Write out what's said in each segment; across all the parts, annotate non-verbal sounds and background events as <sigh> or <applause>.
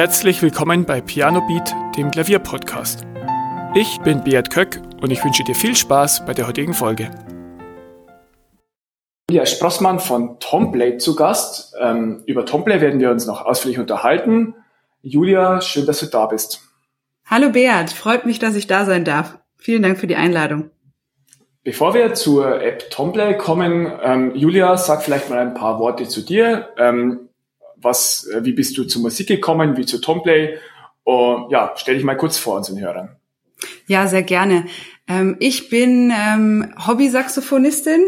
Herzlich willkommen bei Piano Beat, dem Klavierpodcast. Ich bin Beat Köck und ich wünsche dir viel Spaß bei der heutigen Folge. Julia Sprossmann von Tomplay zu Gast. Ähm, über Tomplay werden wir uns noch ausführlich unterhalten. Julia, schön, dass du da bist. Hallo Beat, freut mich, dass ich da sein darf. Vielen Dank für die Einladung. Bevor wir zur App Tomplay kommen, ähm, Julia, sag vielleicht mal ein paar Worte zu dir. Ähm, was, äh, wie bist du zur Musik gekommen, wie zu Tomplay? Und ja, stell dich mal kurz vor unseren Hörern. Ja, sehr gerne. Ähm, ich bin ähm, Hobby-Saxophonistin,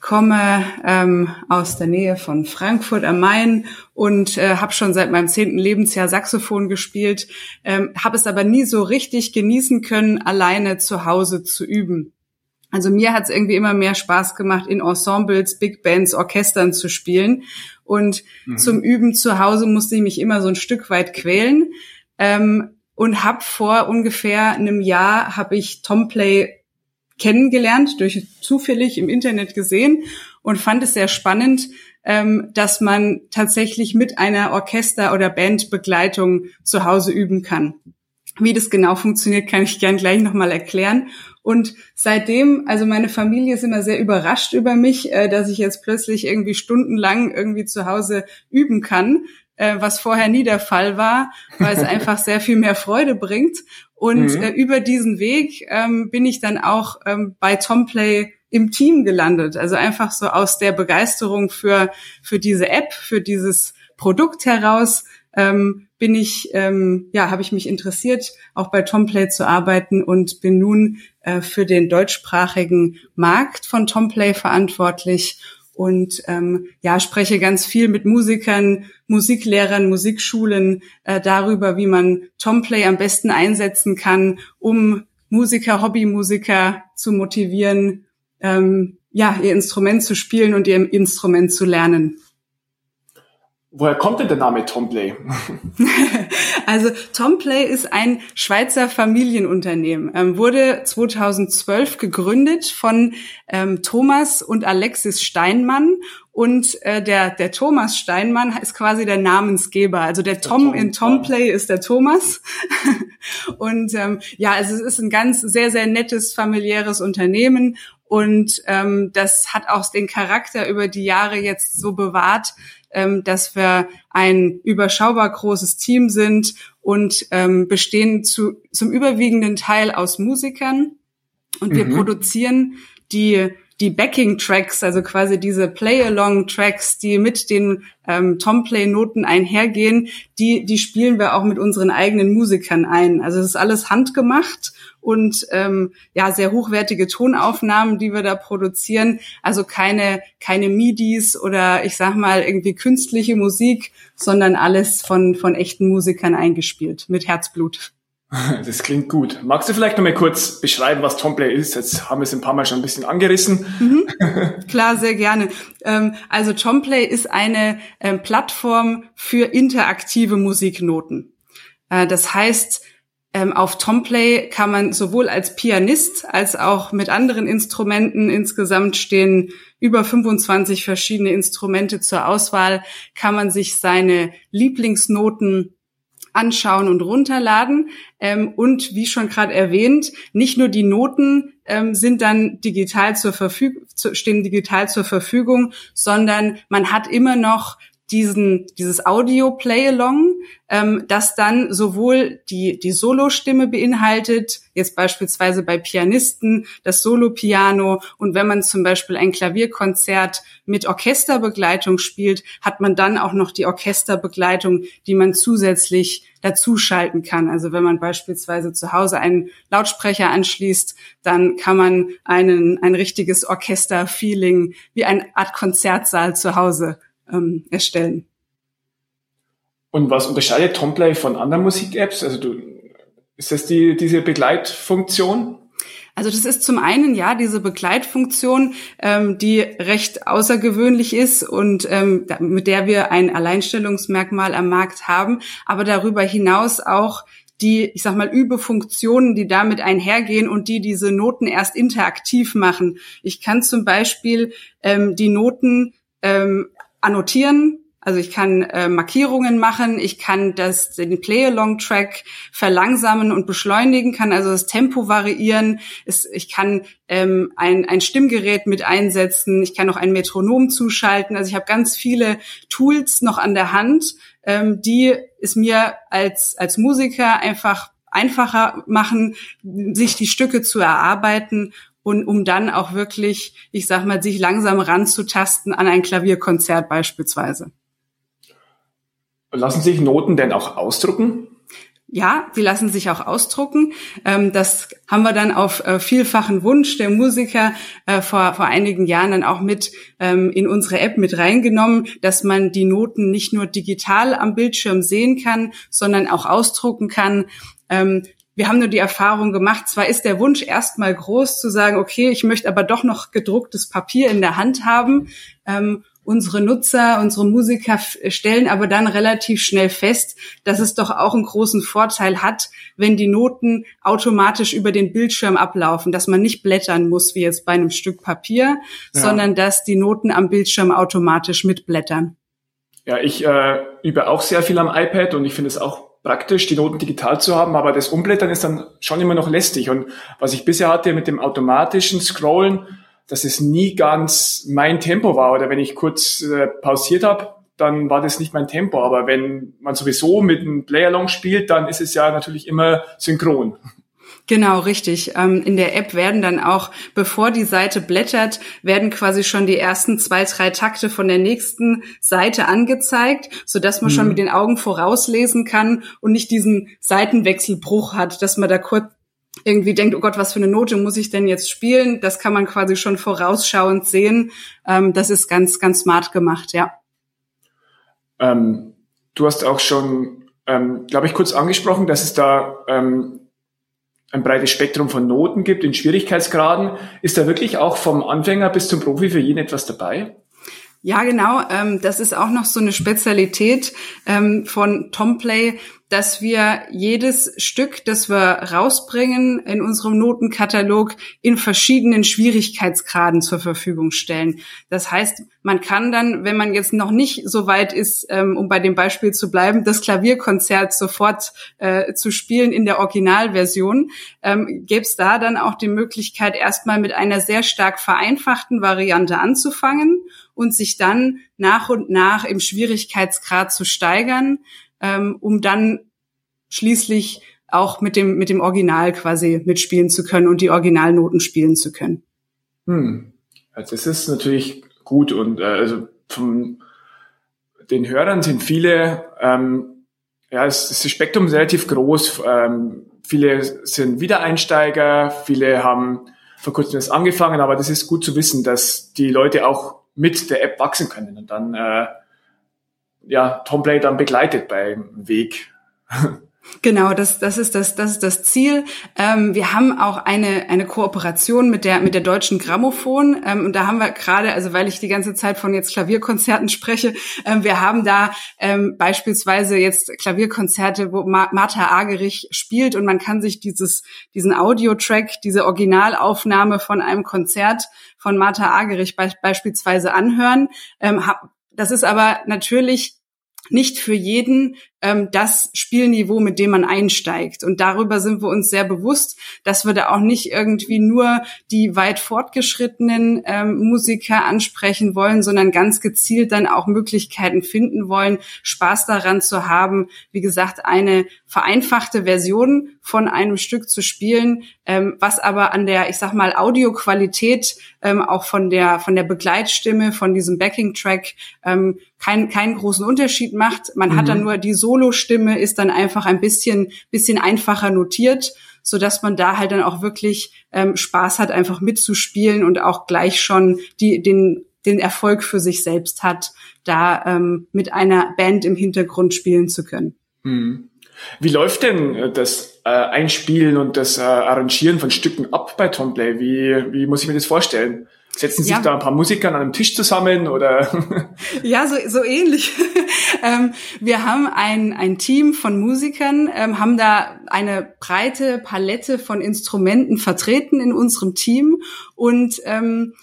komme ähm, aus der Nähe von Frankfurt am Main und äh, habe schon seit meinem zehnten Lebensjahr Saxophon gespielt, ähm, habe es aber nie so richtig genießen können, alleine zu Hause zu üben. Also mir hat es irgendwie immer mehr Spaß gemacht, in Ensembles, Big Bands, Orchestern zu spielen. Und mhm. zum Üben zu Hause musste ich mich immer so ein Stück weit quälen. Ähm, und habe vor ungefähr einem Jahr habe ich Tomplay kennengelernt, durch zufällig im Internet gesehen und fand es sehr spannend, ähm, dass man tatsächlich mit einer Orchester- oder Bandbegleitung zu Hause üben kann. Wie das genau funktioniert, kann ich gern gleich nochmal erklären. Und seitdem, also meine Familie ist immer sehr überrascht über mich, äh, dass ich jetzt plötzlich irgendwie stundenlang irgendwie zu Hause üben kann, äh, was vorher nie der Fall war, weil es <laughs> einfach sehr viel mehr Freude bringt. Und mhm. äh, über diesen Weg ähm, bin ich dann auch ähm, bei Tomplay im Team gelandet. Also einfach so aus der Begeisterung für, für diese App, für dieses Produkt heraus, ähm, bin ich, ähm, ja, habe ich mich interessiert, auch bei Tomplay zu arbeiten und bin nun äh, für den deutschsprachigen Markt von Tomplay verantwortlich und ähm, ja spreche ganz viel mit Musikern, Musiklehrern, Musikschulen äh, darüber, wie man Tomplay am besten einsetzen kann, um Musiker, Hobbymusiker zu motivieren, ähm, ja ihr Instrument zu spielen und ihr Instrument zu lernen. Woher kommt denn der Name Tomplay? <laughs> also Tomplay ist ein Schweizer Familienunternehmen, ähm, wurde 2012 gegründet von ähm, Thomas und Alexis Steinmann und äh, der, der Thomas Steinmann ist quasi der Namensgeber. Also der Tom, der Tom in Tomplay ist der Thomas. <laughs> und ähm, ja, also es ist ein ganz sehr, sehr nettes familiäres Unternehmen und ähm, das hat auch den Charakter über die Jahre jetzt so bewahrt, ähm, dass wir ein überschaubar großes Team sind und ähm, bestehen zu, zum überwiegenden Teil aus Musikern. Und wir mhm. produzieren die die Backing-Tracks, also quasi diese Play-Along-Tracks, die mit den ähm, Tomplay-Noten einhergehen, die, die spielen wir auch mit unseren eigenen Musikern ein. Also es ist alles handgemacht und ähm, ja sehr hochwertige Tonaufnahmen, die wir da produzieren. Also keine keine MIDIs oder ich sag mal irgendwie künstliche Musik, sondern alles von von echten Musikern eingespielt mit Herzblut. <laughs> Das klingt gut. Magst du vielleicht noch mal kurz beschreiben, was Tomplay ist? Jetzt haben wir es ein paar Mal schon ein bisschen angerissen. Mhm. <laughs> Klar, sehr gerne. Ähm, also Tomplay ist eine ähm, Plattform für interaktive Musiknoten. Äh, das heißt, ähm, auf Tomplay kann man sowohl als Pianist als auch mit anderen Instrumenten insgesamt stehen über 25 verschiedene Instrumente zur Auswahl, kann man sich seine Lieblingsnoten anschauen und runterladen. Ähm, und wie schon gerade erwähnt, nicht nur die Noten ähm, sind dann digital zur Verfügung, stehen digital zur Verfügung, sondern man hat immer noch diesen, dieses Audio-Play-Along, ähm, das dann sowohl die, die Solo-Stimme beinhaltet, jetzt beispielsweise bei Pianisten das Solo-Piano und wenn man zum Beispiel ein Klavierkonzert mit Orchesterbegleitung spielt, hat man dann auch noch die Orchesterbegleitung, die man zusätzlich dazuschalten kann. Also wenn man beispielsweise zu Hause einen Lautsprecher anschließt, dann kann man einen, ein richtiges Orchester-Feeling wie eine Art Konzertsaal zu Hause ähm, erstellen. Und was unterscheidet Tomplay von anderen Musik-Apps? Also du, ist das die, diese Begleitfunktion? Also das ist zum einen ja diese Begleitfunktion, ähm, die recht außergewöhnlich ist und ähm, mit der wir ein Alleinstellungsmerkmal am Markt haben, aber darüber hinaus auch die, ich sag mal, Übefunktionen, die damit einhergehen und die diese Noten erst interaktiv machen. Ich kann zum Beispiel ähm, die Noten ähm, annotieren, Also ich kann äh, Markierungen machen, ich kann das den Play-along-Track verlangsamen und beschleunigen, kann also das Tempo variieren. Es, ich kann ähm, ein, ein Stimmgerät mit einsetzen, ich kann auch ein Metronom zuschalten. Also ich habe ganz viele Tools noch an der Hand, ähm, die es mir als als Musiker einfach einfacher machen, sich die Stücke zu erarbeiten und um dann auch wirklich, ich sag mal, sich langsam ranzutasten an ein Klavierkonzert beispielsweise. Lassen sich Noten denn auch ausdrucken? Ja, sie lassen sich auch ausdrucken. Ähm, das haben wir dann auf äh, vielfachen Wunsch der Musiker äh, vor, vor einigen Jahren dann auch mit ähm, in unsere App mit reingenommen, dass man die Noten nicht nur digital am Bildschirm sehen kann, sondern auch ausdrucken kann. Wir haben nur die Erfahrung gemacht, zwar ist der Wunsch erstmal groß zu sagen, okay, ich möchte aber doch noch gedrucktes Papier in der Hand haben. Ähm, unsere Nutzer, unsere Musiker stellen aber dann relativ schnell fest, dass es doch auch einen großen Vorteil hat, wenn die Noten automatisch über den Bildschirm ablaufen, dass man nicht blättern muss wie jetzt bei einem Stück Papier, ja. sondern dass die Noten am Bildschirm automatisch mitblättern. Ja, ich äh, übe auch sehr viel am iPad und ich finde es auch praktisch, die Noten digital zu haben, aber das Umblättern ist dann schon immer noch lästig. Und was ich bisher hatte mit dem automatischen Scrollen, dass es nie ganz mein Tempo war. Oder wenn ich kurz äh, pausiert habe, dann war das nicht mein Tempo. Aber wenn man sowieso mit einem Playalong spielt, dann ist es ja natürlich immer synchron. Genau, richtig. Ähm, in der App werden dann auch, bevor die Seite blättert, werden quasi schon die ersten zwei, drei Takte von der nächsten Seite angezeigt, so dass man mhm. schon mit den Augen vorauslesen kann und nicht diesen Seitenwechselbruch hat, dass man da kurz irgendwie denkt, oh Gott, was für eine Note muss ich denn jetzt spielen? Das kann man quasi schon vorausschauend sehen. Ähm, das ist ganz, ganz smart gemacht, ja. Ähm, du hast auch schon, ähm, glaube ich, kurz angesprochen, dass es da ähm, ein breites Spektrum von Noten gibt in Schwierigkeitsgraden. Ist da wirklich auch vom Anfänger bis zum Profi für jeden etwas dabei? Ja, genau. Ähm, das ist auch noch so eine Spezialität ähm, von Tomplay, dass wir jedes Stück, das wir rausbringen in unserem Notenkatalog in verschiedenen Schwierigkeitsgraden zur Verfügung stellen. Das heißt, man kann dann, wenn man jetzt noch nicht so weit ist, ähm, um bei dem Beispiel zu bleiben, das Klavierkonzert sofort äh, zu spielen in der Originalversion, ähm, gäbe es da dann auch die Möglichkeit, erstmal mit einer sehr stark vereinfachten Variante anzufangen und sich dann nach und nach im Schwierigkeitsgrad zu steigern ähm, um dann schließlich auch mit dem, mit dem Original quasi mitspielen zu können und die Originalnoten spielen zu können. Hm. Also das ist natürlich gut und äh, also von den Hörern sind viele, ähm, ja, es, das Spektrum ist relativ groß. Ähm, viele sind Wiedereinsteiger, viele haben vor kurzem das angefangen, aber das ist gut zu wissen, dass die Leute auch mit der App wachsen können und dann äh, ja, Tomplay dann begleitet beim Weg. Genau, das, das ist das, das ist das Ziel. Ähm, wir haben auch eine eine Kooperation mit der mit der deutschen Grammophon ähm, und da haben wir gerade, also weil ich die ganze Zeit von jetzt Klavierkonzerten spreche, ähm, wir haben da ähm, beispielsweise jetzt Klavierkonzerte, wo Ma Martha Agerich spielt und man kann sich dieses diesen Audiotrack, diese Originalaufnahme von einem Konzert von Martha Agerich be beispielsweise anhören. Ähm, das ist aber natürlich nicht für jeden ähm, das Spielniveau, mit dem man einsteigt. Und darüber sind wir uns sehr bewusst, dass wir da auch nicht irgendwie nur die weit fortgeschrittenen ähm, Musiker ansprechen wollen, sondern ganz gezielt dann auch Möglichkeiten finden wollen, Spaß daran zu haben, wie gesagt, eine vereinfachte Version von einem Stück zu spielen, ähm, was aber an der, ich sag mal, Audioqualität, ähm, auch von der, von der Begleitstimme, von diesem Backing-Track, ähm, keinen keinen großen Unterschied macht. Man mhm. hat dann nur die so Solostimme ist dann einfach ein bisschen, bisschen einfacher notiert, so dass man da halt dann auch wirklich ähm, Spaß hat, einfach mitzuspielen und auch gleich schon die, den, den Erfolg für sich selbst hat, da ähm, mit einer Band im Hintergrund spielen zu können. Hm. Wie läuft denn äh, das äh, Einspielen und das äh, Arrangieren von Stücken ab bei Tomplay? Wie, wie muss ich mir das vorstellen? Setzen sich ja. da ein paar Musiker an einem Tisch zusammen oder? <laughs> Ja, so, so ähnlich. <laughs> ähm, wir haben ein, ein Team von Musikern, ähm, haben da eine breite Palette von Instrumenten vertreten in unserem Team und ähm,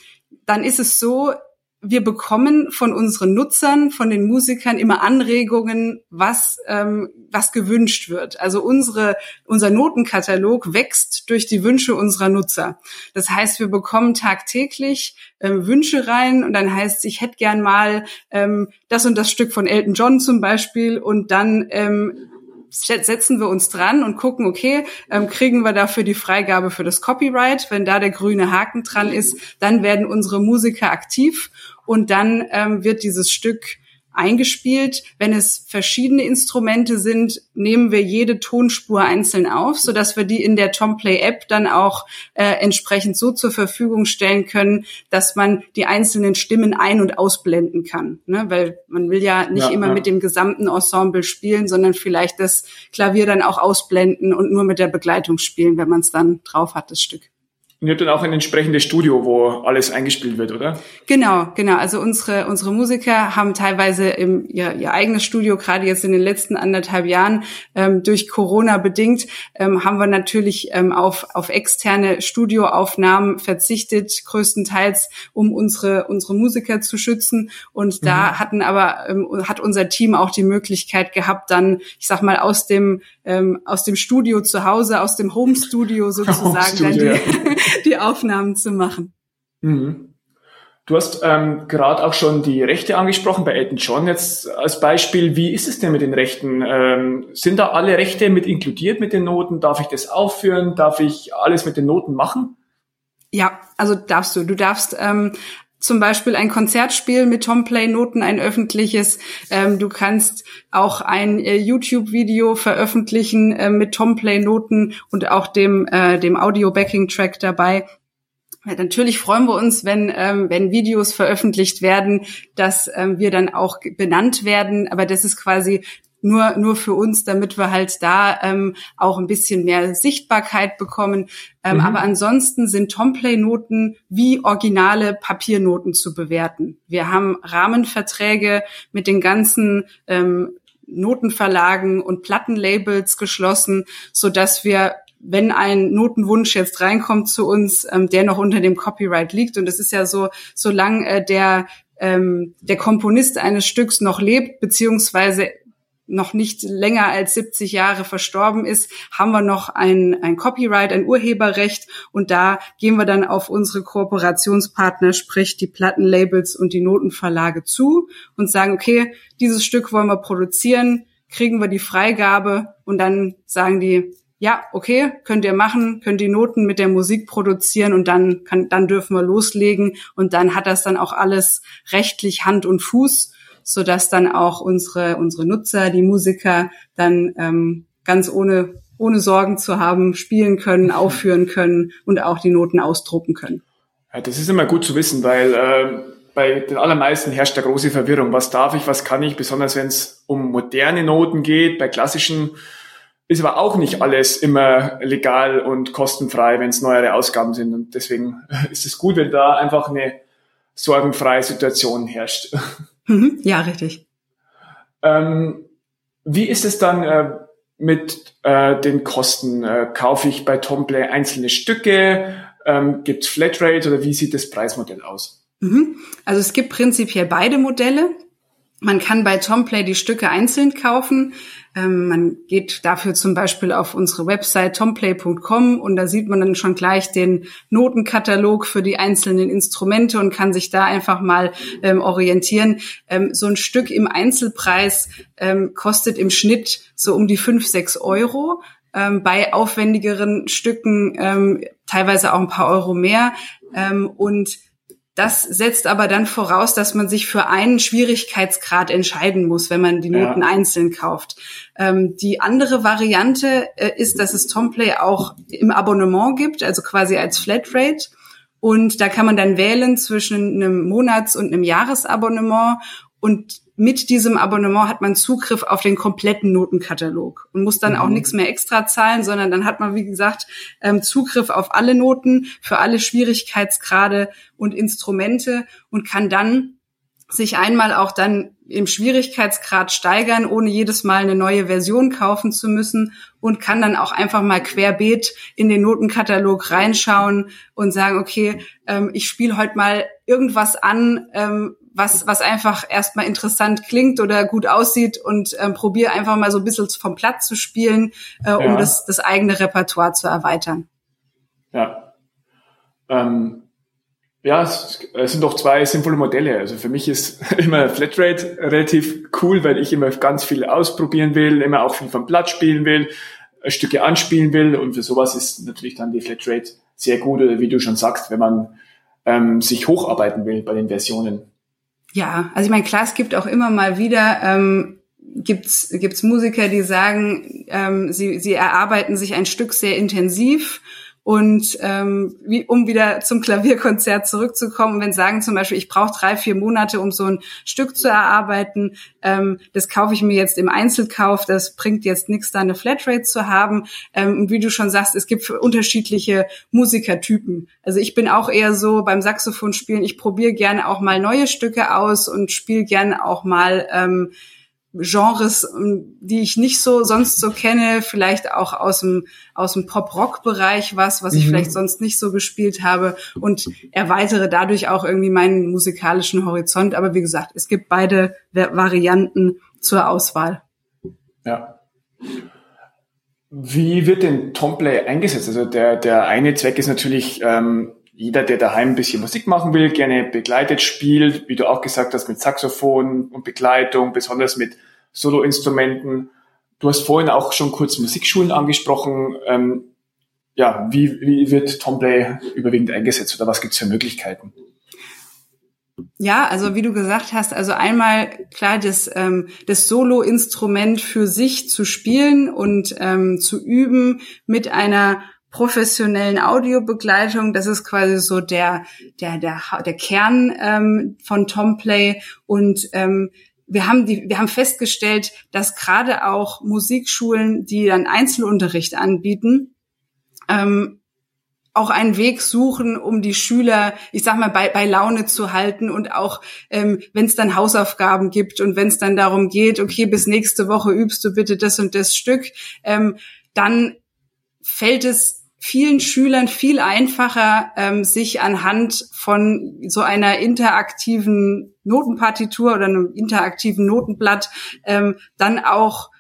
dann ist es so, wir bekommen von unseren Nutzern, von den Musikern immer Anregungen, was ähm, was gewünscht wird. Also unsere unser Notenkatalog wächst durch die Wünsche unserer Nutzer. Das heißt, wir bekommen tagtäglich ähm, Wünsche rein und dann heißt ich hätte gern mal ähm, das und das Stück von Elton John zum Beispiel und dann ähm, setzen wir uns dran und gucken, okay, ähm, kriegen wir dafür die Freigabe für das Copyright? Wenn da der grüne Haken dran ist, dann werden unsere Musiker aktiv und dann ähm, wird dieses Stück eingespielt. Wenn es verschiedene Instrumente sind, nehmen wir jede Tonspur einzeln auf, so dass wir die in der Tomplay App dann auch äh, entsprechend so zur Verfügung stellen können, dass man die einzelnen Stimmen ein- und ausblenden kann. Ne? Weil man will ja nicht ja, immer ja. mit dem gesamten Ensemble spielen, sondern vielleicht das Klavier dann auch ausblenden und nur mit der Begleitung spielen, wenn man es dann drauf hat, das Stück. Und ihr habt dann auch ein entsprechendes Studio, wo alles eingespielt wird, oder? Genau, genau. Also unsere, unsere Musiker haben teilweise im, ihr, ihr eigenes Studio, gerade jetzt in den letzten anderthalb Jahren, ähm, durch Corona bedingt, ähm, haben wir natürlich ähm, auf, auf externe Studioaufnahmen verzichtet, größtenteils, um unsere, unsere Musiker zu schützen. Und da mhm. hatten aber, ähm, hat unser Team auch die Möglichkeit gehabt, dann, ich sag mal, aus dem, ähm, aus dem Studio zu Hause, aus dem Home Studio <laughs> sozusagen, Home Studio, dann die, ja. <laughs> die Aufnahmen zu machen. Mhm. Du hast ähm, gerade auch schon die Rechte angesprochen bei Elton John jetzt als Beispiel. Wie ist es denn mit den Rechten? Ähm, sind da alle Rechte mit inkludiert mit den Noten? Darf ich das aufführen? Darf ich alles mit den Noten machen? Ja, also darfst du. Du darfst ähm, zum Beispiel ein Konzertspiel mit Tomplay-Noten, ein öffentliches. Ähm, du kannst auch ein äh, YouTube-Video veröffentlichen äh, mit Tomplay-Noten und auch dem, äh, dem Audio-Backing-Track dabei. Ja, natürlich freuen wir uns, wenn, ähm, wenn Videos veröffentlicht werden, dass ähm, wir dann auch benannt werden. Aber das ist quasi nur nur für uns, damit wir halt da ähm, auch ein bisschen mehr Sichtbarkeit bekommen. Ähm, mhm. Aber ansonsten sind Tomplay-Noten wie originale Papiernoten zu bewerten. Wir haben Rahmenverträge mit den ganzen ähm, Notenverlagen und Plattenlabels geschlossen, so dass wir wenn ein Notenwunsch jetzt reinkommt zu uns, ähm, der noch unter dem Copyright liegt. Und es ist ja so, solange äh, der ähm, der Komponist eines Stücks noch lebt, beziehungsweise noch nicht länger als 70 Jahre verstorben ist, haben wir noch ein, ein Copyright, ein Urheberrecht. Und da gehen wir dann auf unsere Kooperationspartner, sprich die Plattenlabels und die Notenverlage zu und sagen, okay, dieses Stück wollen wir produzieren, kriegen wir die Freigabe und dann sagen die, ja, okay, könnt ihr machen, könnt die Noten mit der Musik produzieren und dann kann, dann dürfen wir loslegen. Und dann hat das dann auch alles rechtlich Hand und Fuß, so dass dann auch unsere unsere Nutzer, die Musiker dann ähm, ganz ohne ohne Sorgen zu haben spielen können, mhm. aufführen können und auch die Noten ausdrucken können. Ja, das ist immer gut zu wissen, weil äh, bei den allermeisten herrscht da große Verwirrung. Was darf ich, was kann ich, besonders wenn es um moderne Noten geht, bei klassischen ist aber auch nicht alles immer legal und kostenfrei, wenn es neuere Ausgaben sind. Und deswegen <laughs> ist es gut, wenn da einfach eine sorgenfreie Situation herrscht. <laughs> Mhm, ja, richtig. Ähm, wie ist es dann äh, mit äh, den Kosten? Äh, kaufe ich bei Tomplay einzelne Stücke? Ähm, Gibt es Flatrate oder wie sieht das Preismodell aus? Mhm. Also es gibt prinzipiell beide Modelle. Man kann bei Tomplay die Stücke einzeln kaufen. Ähm, man geht dafür zum Beispiel auf unsere Website tomplay.com und da sieht man dann schon gleich den Notenkatalog für die einzelnen Instrumente und kann sich da einfach mal ähm, orientieren. Ähm, so ein Stück im Einzelpreis ähm, kostet im Schnitt so um die fünf, sechs Euro. Ähm, bei aufwendigeren Stücken ähm, teilweise auch ein paar Euro mehr. und das setzt aber dann voraus, dass man sich für einen Schwierigkeitsgrad entscheiden muss, wenn man die Noten ja. einzeln kauft. Ähm, die andere Variante äh, ist, dass es Tomplay auch im Abonnement gibt, also quasi als Flatrate. Und da kann man dann wählen zwischen einem Monats- und einem Jahresabonnement. Und mit diesem Abonnement hat man Zugriff auf den kompletten Notenkatalog und muss dann mhm. auch nichts mehr extra zahlen, sondern dann hat man, wie gesagt, ähm, Zugriff auf alle Noten für alle Schwierigkeitsgrade und Instrumente und kann dann sich einmal auch dann im Schwierigkeitsgrad steigern, ohne jedes Mal eine neue Version kaufen zu müssen und kann dann auch einfach mal querbeet in den Notenkatalog reinschauen und sagen, okay, ähm, ich spiele heute mal irgendwas an, ähm, was, was einfach erstmal interessant klingt oder gut aussieht und ähm, probiere einfach mal so ein bisschen vom Platz zu spielen, äh, um ja. das, das eigene Repertoire zu erweitern. Ja. Ähm, ja, es, es sind doch zwei sinnvolle Modelle. Also für mich ist <laughs> immer Flatrate relativ cool, weil ich immer ganz viel ausprobieren will, immer auch viel vom Platz spielen will, Stücke anspielen will und für sowas ist natürlich dann die Flatrate sehr gut, oder wie du schon sagst, wenn man ähm, sich hocharbeiten will bei den Versionen. Ja, also ich meine, klar, es gibt auch immer mal wieder ähm, gibt's gibt's Musiker, die sagen, ähm, sie sie erarbeiten sich ein Stück sehr intensiv und ähm, wie, um wieder zum Klavierkonzert zurückzukommen, wenn sagen zum Beispiel, ich brauche drei, vier Monate, um so ein Stück zu erarbeiten, ähm, das kaufe ich mir jetzt im Einzelkauf, das bringt jetzt nichts, da eine Flatrate zu haben. Ähm, und wie du schon sagst, es gibt unterschiedliche Musikertypen. Also ich bin auch eher so beim Saxophon spielen, ich probiere gerne auch mal neue Stücke aus und spiele gerne auch mal ähm, Genres, ähm, die ich nicht so sonst so kenne, vielleicht auch aus dem aus dem Pop-Rock-Bereich was, was ich mhm. vielleicht sonst nicht so gespielt habe und erweitere dadurch auch irgendwie meinen musikalischen Horizont. Aber wie gesagt, es gibt beide Varianten zur Auswahl. Ja. Wie wird denn Tomplay eingesetzt? Also der der eine Zweck ist natürlich ähm, jeder, der daheim ein bisschen Musik machen will, gerne begleitet spielt, wie du auch gesagt hast, mit Saxophon und Begleitung, besonders mit Soloinstrumenten. Du hast vorhin auch schon kurz Musikschulen angesprochen. Ähm, ja, wie, wie wird Tomplay überwiegend eingesetzt oder was gibt es für Möglichkeiten? Ja, also wie du gesagt hast, also einmal klar das, ähm, das Solo-Instrument für sich zu spielen und ähm, zu üben mit einer professionellen Audiobegleitung. Das ist quasi so der der der der Kern ähm, von Tomplay und ähm, wir haben die, wir haben festgestellt, dass gerade auch Musikschulen, die dann Einzelunterricht anbieten, ähm, auch einen Weg suchen, um die Schüler, ich sag mal, bei, bei Laune zu halten und auch, ähm, wenn es dann Hausaufgaben gibt und wenn es dann darum geht, okay, bis nächste Woche übst du bitte das und das Stück, ähm, dann fällt es vielen Schülern viel einfacher, ähm, sich anhand von so einer interaktiven Notenpartitur oder einem interaktiven Notenblatt ähm, dann auch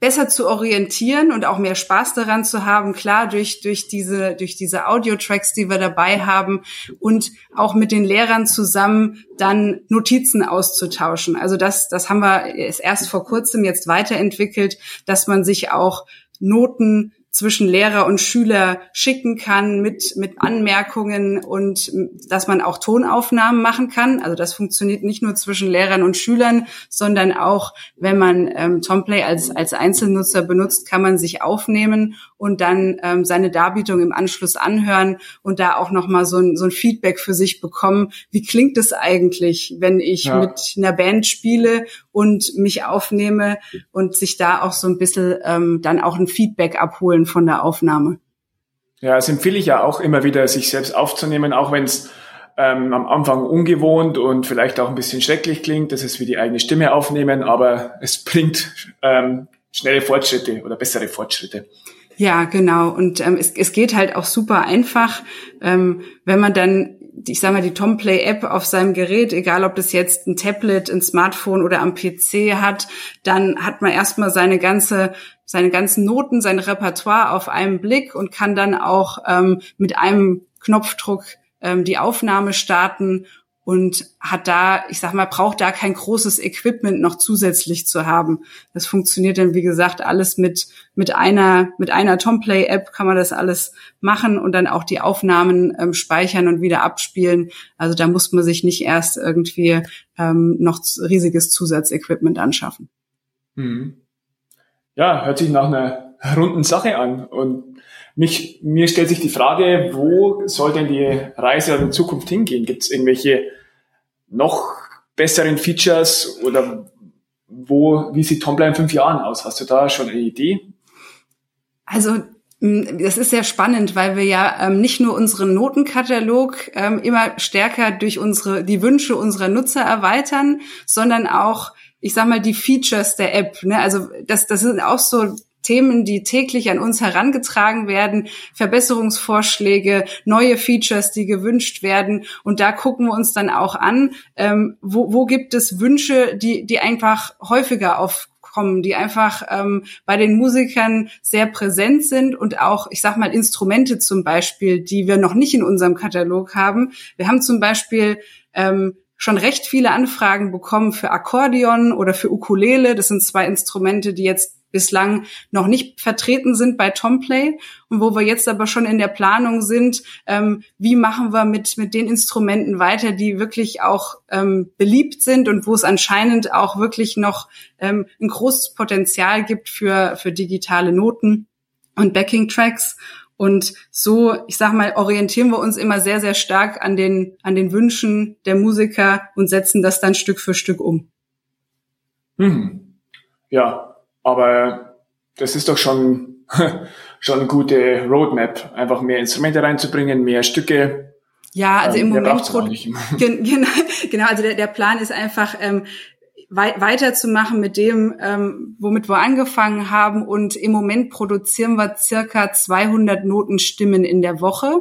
besser zu orientieren und auch mehr Spaß daran zu haben, klar durch durch diese durch diese Audio-Tracks, die wir dabei haben und auch mit den Lehrern zusammen dann Notizen auszutauschen. Also das das haben wir erst vor kurzem jetzt weiterentwickelt, dass man sich auch Noten zwischen Lehrer und Schüler schicken kann mit, mit Anmerkungen und dass man auch Tonaufnahmen machen kann. Also das funktioniert nicht nur zwischen Lehrern und Schülern, sondern auch, wenn man ähm, Tomplay als, als Einzelnutzer benutzt, kann man sich aufnehmen und dann ähm, seine Darbietung im Anschluss anhören und da auch nochmal so ein, so ein Feedback für sich bekommen. Wie klingt es eigentlich, wenn ich ja. mit einer Band spiele und mich aufnehme und sich da auch so ein bisschen ähm, dann auch ein Feedback abholen von der Aufnahme. Ja, das empfehle ich ja auch immer wieder, sich selbst aufzunehmen, auch wenn es ähm, am Anfang ungewohnt und vielleicht auch ein bisschen schrecklich klingt, dass es wie die eigene Stimme aufnehmen, aber es bringt ähm, schnelle Fortschritte oder bessere Fortschritte. Ja, genau. Und ähm, es, es geht halt auch super einfach, ähm, wenn man dann, ich sag mal, die Tomplay-App auf seinem Gerät, egal ob das jetzt ein Tablet, ein Smartphone oder am PC hat, dann hat man erstmal seine ganze seine ganzen Noten, sein Repertoire auf einen Blick und kann dann auch ähm, mit einem Knopfdruck ähm, die Aufnahme starten und hat da, ich sag mal, braucht da kein großes Equipment noch zusätzlich zu haben. Das funktioniert dann, wie gesagt, alles mit, mit einer, mit einer Tomplay-App kann man das alles machen und dann auch die Aufnahmen ähm, speichern und wieder abspielen. Also da muss man sich nicht erst irgendwie ähm, noch riesiges Zusatzequipment anschaffen. Mhm. Ja, hört sich nach einer runden Sache an und mich, mir stellt sich die Frage, wo soll denn die Reise in Zukunft hingehen? Gibt es irgendwelche noch besseren Features oder wo, wie sieht Tumblr in fünf Jahren aus? Hast du da schon eine Idee? Also Mm, das ist sehr spannend, weil wir ja ähm, nicht nur unseren Notenkatalog ähm, immer stärker durch unsere die Wünsche unserer Nutzer erweitern, sondern auch, ich sag mal, die Features der App. Ne? Also das, das sind auch so Themen, die täglich an uns herangetragen werden, Verbesserungsvorschläge, neue Features, die gewünscht werden. Und da gucken wir uns dann auch an, ähm, wo, wo gibt es Wünsche, die, die einfach häufiger auf die einfach ähm, bei den Musikern sehr präsent sind und auch, ich sag mal, Instrumente zum Beispiel, die wir noch nicht in unserem Katalog haben. Wir haben zum Beispiel ähm, schon recht viele Anfragen bekommen für Akkordeon oder für Ukulele. Das sind zwei Instrumente, die jetzt bislang noch nicht vertreten sind bei Tomplay und wo wir jetzt aber schon in der Planung sind, ähm, wie machen wir mit, mit den Instrumenten weiter, die wirklich auch ähm, beliebt sind und wo es anscheinend auch wirklich noch ähm, ein großes Potenzial gibt für, für digitale Noten und Backing-Tracks. Und so, ich sag mal, orientieren wir uns immer sehr, sehr stark an den, an den Wünschen der Musiker und setzen das dann Stück für Stück um. Hm. Ja, aber das ist doch schon, <laughs> schon eine gute Roadmap, einfach mehr Instrumente reinzubringen, mehr Stücke. Ja, also im ähm, Moment <laughs> <laughs> genau, genau, also der, der Plan ist einfach ähm, wei weiterzumachen mit dem, ähm, womit wir angefangen haben. Und im Moment produzieren wir circa 200 Notenstimmen in der Woche.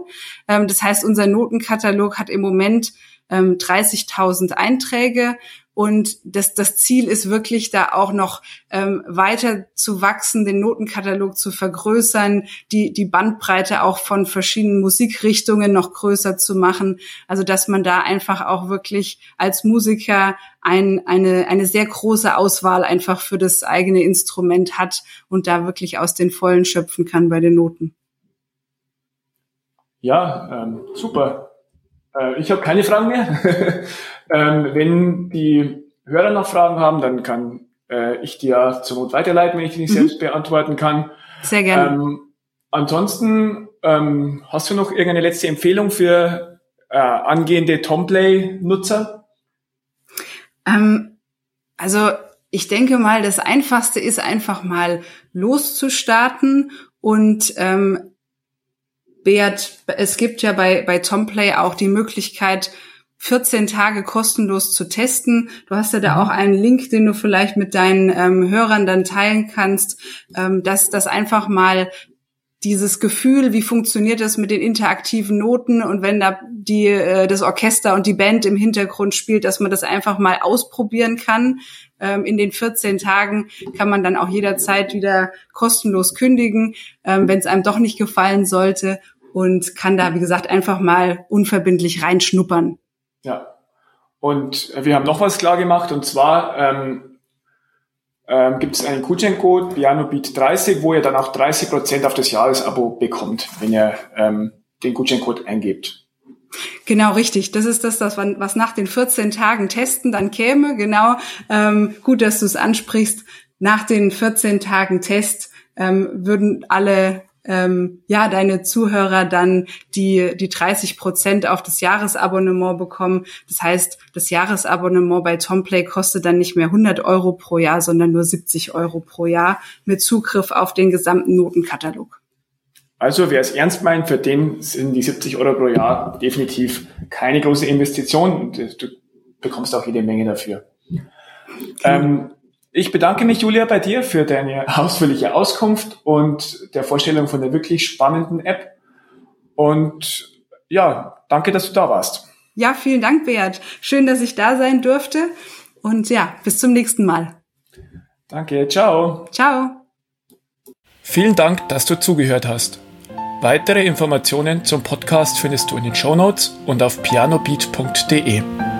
Ähm, das heißt, unser Notenkatalog hat im Moment ähm, 30.000 Einträge und das, das Ziel ist wirklich, da auch noch ähm, weiter zu wachsen, den Notenkatalog zu vergrößern, die, die Bandbreite auch von verschiedenen Musikrichtungen noch größer zu machen. Also dass man da einfach auch wirklich als Musiker ein, eine, eine sehr große Auswahl einfach für das eigene Instrument hat und da wirklich aus den Vollen schöpfen kann bei den Noten. Ja, ähm, super. Äh, ich habe keine Fragen mehr. <laughs> ähm, wenn die Hörer noch Fragen haben, dann kann äh, ich die ja zur Not weiterleiten, wenn ich die nicht mhm. selbst beantworten kann. Sehr gerne. Ähm, ansonsten ähm, hast du noch irgendeine letzte Empfehlung für äh, angehende Tomplay-Nutzer? Ähm, also ich denke mal, das Einfachste ist einfach mal loszustarten und ähm, Beat, es gibt ja bei, bei Tomplay auch die Möglichkeit, 14 Tage kostenlos zu testen. Du hast ja da mhm. auch einen Link, den du vielleicht mit deinen ähm, Hörern dann teilen kannst, ähm, dass das einfach mal dieses Gefühl, wie funktioniert das mit den interaktiven Noten und wenn da die äh, das Orchester und die Band im Hintergrund spielt, dass man das einfach mal ausprobieren kann. Ähm, in den 14 Tagen kann man dann auch jederzeit wieder kostenlos kündigen, ähm, wenn es einem doch nicht gefallen sollte und kann da, wie gesagt, einfach mal unverbindlich reinschnuppern. Ja. Und wir haben noch was klar gemacht und zwar ähm, ähm, gibt es einen Gutscheincode PianoBeat30, wo ihr dann auch 30 Prozent auf das Jahresabo bekommt, wenn ihr ähm, den Gutscheincode eingebt. Genau, richtig. Das ist das, das was nach den 14 Tagen Testen dann käme. Genau. Ähm, gut, dass du es ansprichst. Nach den 14 Tagen Test ähm, würden alle ähm, ja deine Zuhörer dann die die 30 Prozent auf das Jahresabonnement bekommen. Das heißt, das Jahresabonnement bei Tomplay kostet dann nicht mehr 100 Euro pro Jahr, sondern nur 70 Euro pro Jahr mit Zugriff auf den gesamten Notenkatalog. Also wer es ernst meint, für den sind die 70 Euro pro Jahr definitiv keine große Investition. Du bekommst auch jede Menge dafür. Okay. Ähm, ich bedanke mich, Julia, bei dir für deine ausführliche Auskunft und der Vorstellung von der wirklich spannenden App. Und ja, danke, dass du da warst. Ja, vielen Dank, Beat. Schön, dass ich da sein durfte. Und ja, bis zum nächsten Mal. Danke, ciao. Ciao. Vielen Dank, dass du zugehört hast. Weitere Informationen zum Podcast findest du in den Show Notes und auf pianobeat.de.